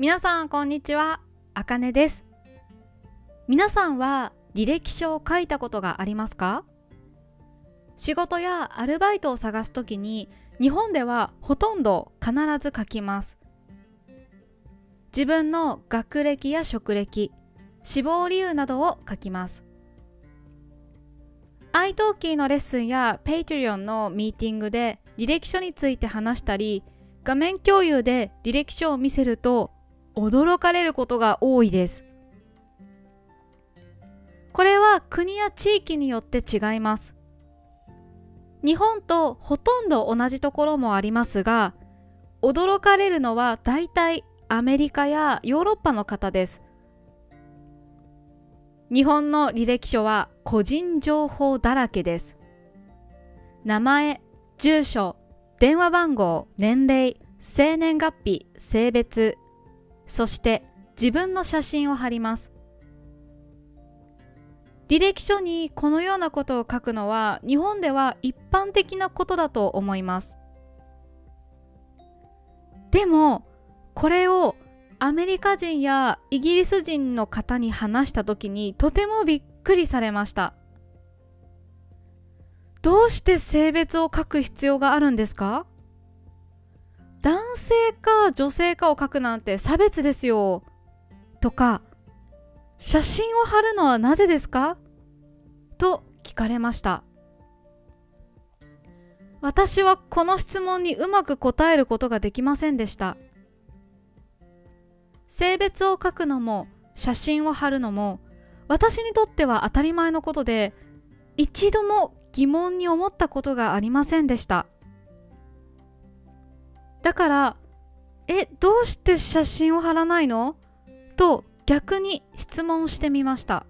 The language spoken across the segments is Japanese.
皆さんこんにちは、あかねです。皆さんは履歴書を書いたことがありますか？仕事やアルバイトを探すときに日本ではほとんど必ず書きます。自分の学歴や職歴、死亡理由などを書きます。iTalki のレッスンや Patreon のミーティングで履歴書について話したり画面共有で履歴書を見せると驚かれることが多いです。これは国や地域によって違います。日本とほとんど同じところもありますが驚かれるのは大体アメリカやヨーロッパの方です。日本の履歴書は個人情報だらけです。名前、住所、電話番号、年齢、生年月日、性別、そして自分の写真を貼ります。履歴書にこのようなことを書くのは日本では一般的なことだと思います。でもこれをアメリカ人やイギリス人の方に話した時にとてもびっくりされました。どうして性別を書く必要があるんですか？男性か女性かを書くなんて差別ですよ。とか、写真を貼るのはなぜですか？と聞かれました。私はこの質問にうまく答えることができませんでした。性別を書くのも写真を貼るのも私にとっては当たり前のことで一度も疑問に思ったことがありませんでしただからえどうして写真を貼らないの？と逆に質問してみました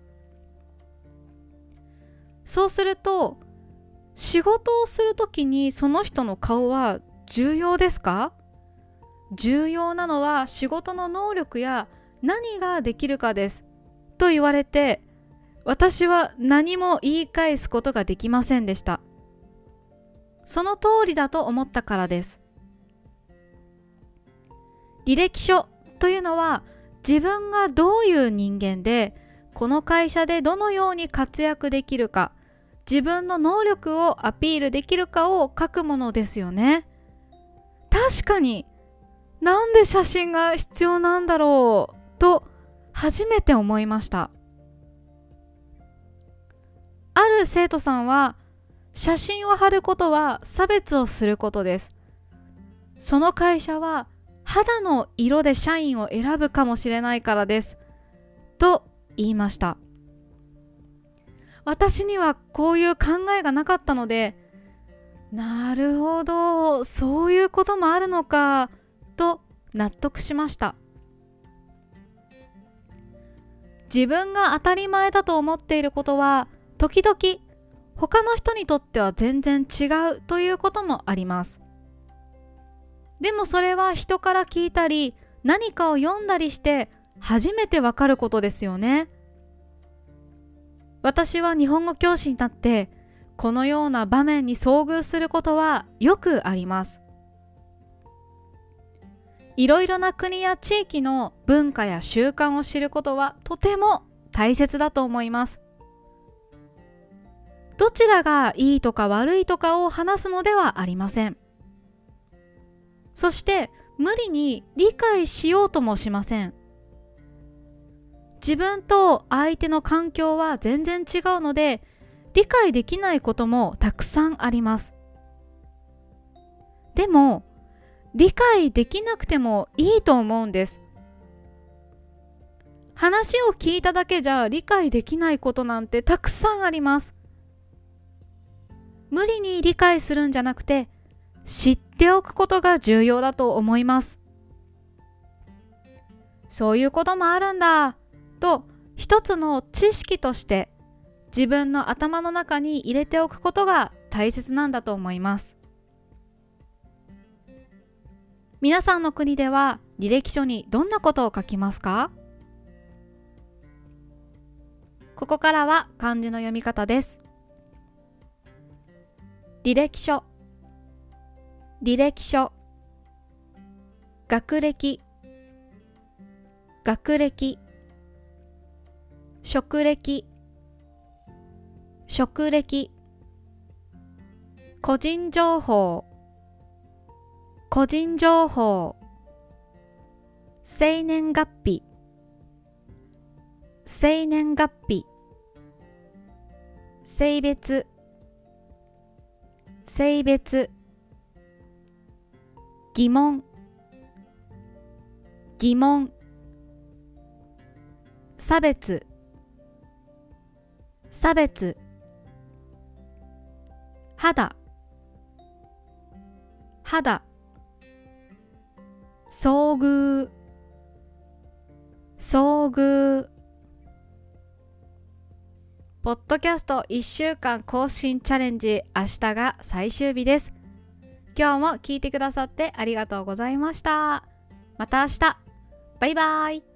そうすると仕事をするときにその人の顔は重要ですか？重要なのは仕事の能力や何ができるかですと言われて私は何も言い返すことができませんでした。その通りだと思ったからです。履歴書というのは自分がどういう人間でこの会社でどのように活躍できるか自分の能力をアピールできるかを書くものですよね。確かになんで写真が必要なんだろうと初めて思いました。ある生徒さんは写真を貼ることは差別をすることです。その会社は肌の色で社員を選ぶかもしれないからです。と言いました。私にはこういう考えがなかったので、なるほど、そういうこともあるのか、と納得しました。自分が当たり前だと思っていることは時々他の人にとっては全然違うということもあります。でもそれは人から聞いたり何かを読んだりして初めてわかることですよね。私は日本語教師になってこのような場面に遭遇することはよくあります。いろいろな国や地域の文化や習慣を知ることはとても大切だと思います。どちらがいいとか悪いとかを話すのではありません。そして無理に理解しようともしません。自分と相手の環境は全然違うので理解できないこともたくさんあります。でも理解できなくてもいいと思うんです。話を聞いただけじゃ理解できないことなんてたくさんあります。無理に理解するんじゃなくて知ってっておくことが重要だと思います。そういうこともあるんだと一つの知識として自分の頭の中に入れておくことが大切なんだと思います。皆さんの国では履歴書にどんなことを書きますか？ここからは漢字の読み方です。履歴書履歴書。学歴。学歴。職歴。職歴。個人情報。個人情報。生年月日。生年月日。性別。性別。疑問。疑問。差別。差別。肌。肌。遭遇。遭遇。ポッドキャスト1週間更新チャレンジ明日が最終日です。今日も聞いてくださってありがとうございました。また明日。バイバイ。